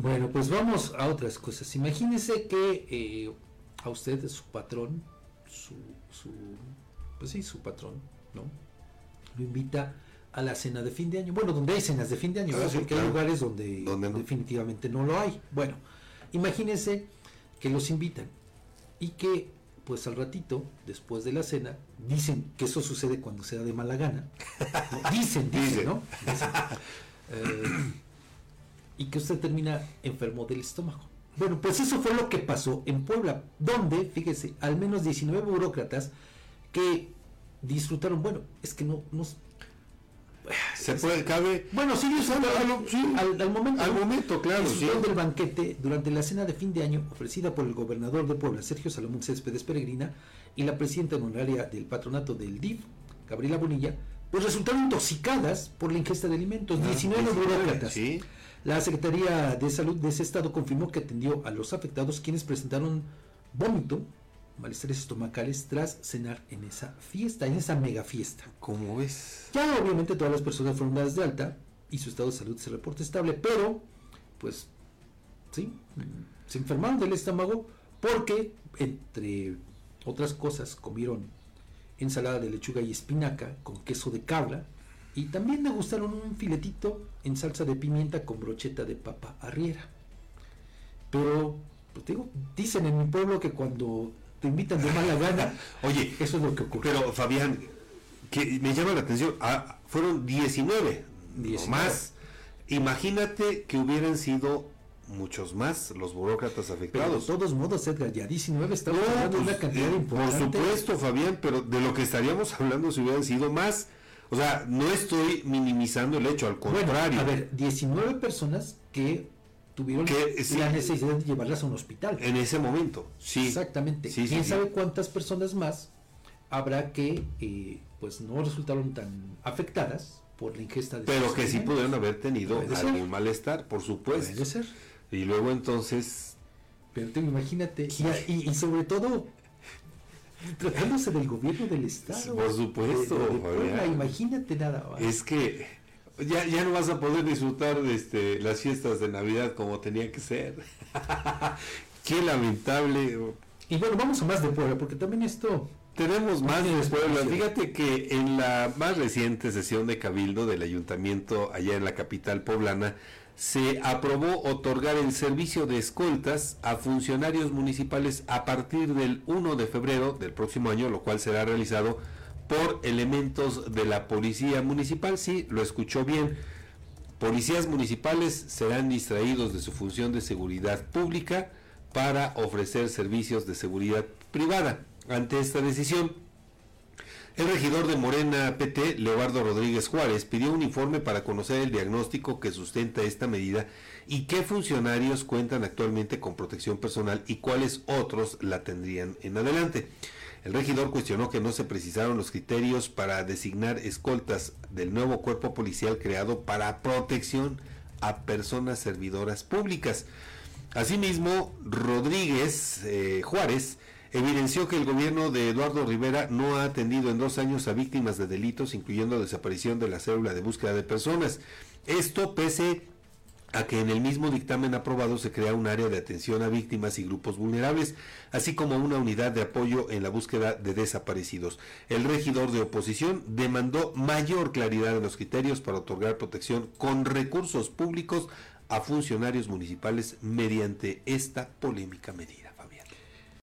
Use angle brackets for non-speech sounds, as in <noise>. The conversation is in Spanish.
Bueno, pues vamos a otras cosas. Imagínese que eh, a usted, su patrón, su, su, pues sí, su patrón, ¿no? Lo invita a la cena de fin de año. Bueno, donde hay cenas de fin de año, Ah, porque hay lugares donde, Donde no. definitivamente no lo hay. Bueno, imagínense que los invitan y que pues al ratito, después de la cena, dicen que eso sucede cuando se da de mala gana. ¿no? <laughs> Dicen, dicen, Dicen. ¿no? Dicen. Eh, <laughs> y que usted termina enfermo del estómago. Bueno, pues eso fue lo que pasó en Puebla, donde, fíjese, al menos 19 burócratas que disfrutaron, bueno, es que no, no Se puede, cabe. bueno, sí, disfrutaron Sí, al, al momento. Al momento, claro, sí. Del banquete durante la cena de fin de año ofrecida por el gobernador de Puebla, Sergio Salomón Céspedes Peregrina, y la presidenta honoraria del patronato del DIF, Gabriela Bonilla, pues resultaron intoxicadas por la ingesta de alimentos. 19 19, burócratas. Ah, Sí. La Secretaría de Salud de ese estado confirmó que atendió a los afectados quienes presentaron vómito, malestares estomacales tras cenar en esa fiesta, en esa mega fiesta. ¿Cómo ves? Ya obviamente todas las personas fueron dadas de alta y su estado de salud se reporta estable, pero pues sí, se enfermaron del estómago porque entre otras cosas comieron ensalada de lechuga y espinaca con queso de cabra y también degustaron un filetito en salsa de pimienta con brocheta de papa arriera. Pero, pues digo, dicen en mi pueblo que cuando te invitan de mala gana, <laughs> Oye, eso es lo que ocurre. pero Fabián, que me llama la atención, ah, fueron 19, 19. no más. Imagínate que hubieran sido muchos más los burócratas Pero de afectados. todos modos, Edgar, ya 19 estamos No, hablando de pues, una cantidad eh, importante. Por supuesto, Fabián, pero de lo que estaríamos hablando si hubieran sido más. O sea, no estoy minimizando el hecho, al Bueno, contrario. a ver, 19 personas que tuvieron Que, sí. la necesidad de llevarlas a un hospital. En ese momento, sí. Exactamente. Sí, ¿Quién sí. sabe cuántas personas más habrá que eh, pues no resultaron tan afectadas por la ingesta de Pero que sí pudieron haber tenido algún malestar, por supuesto. Puede ser. Y luego entonces, Pero te- imagínate, y, sobre todo tratándose del gobierno del estado. Por supuesto, de- de Puebla, imagínate nada más. es que ya, ya no vas a poder disfrutar de este, las fiestas de Navidad como tenía que ser. <laughs> Qué lamentable. Y bueno, vamos a más de Puebla, porque también esto Tenemos más de Puebla. Fíjate que en la más reciente sesión de Cabildo del Ayuntamiento allá en la capital poblana se aprobó otorgar el servicio de escoltas a funcionarios municipales a partir del 1 de febrero del próximo año, lo cual será realizado por elementos de la Policía Municipal. Sí, lo escuchó bien. Policías municipales serán distraídos de su función de seguridad pública para ofrecer servicios de seguridad privada. Ante esta decisión, el regidor de Morena PT, Leobardo Rodríguez Juárez, pidió un informe para conocer el diagnóstico que sustenta esta medida y qué funcionarios cuentan actualmente con protección personal y cuáles otros la tendrían en adelante. El regidor cuestionó que no se precisaron los criterios para designar escoltas del nuevo cuerpo policial creado para protección a personas servidoras públicas. Asimismo, Rodríguez eh, Juárez evidenció que el gobierno de Eduardo Rivera no ha atendido en dos años a víctimas de delitos, incluyendo desaparición de la célula de búsqueda de personas. Esto pese a que en el mismo dictamen aprobado se crea un área de atención a víctimas y grupos vulnerables, así como una unidad de apoyo en la búsqueda de desaparecidos. El regidor de oposición demandó mayor claridad en los criterios para otorgar protección con recursos públicos a funcionarios municipales mediante esta polémica medida.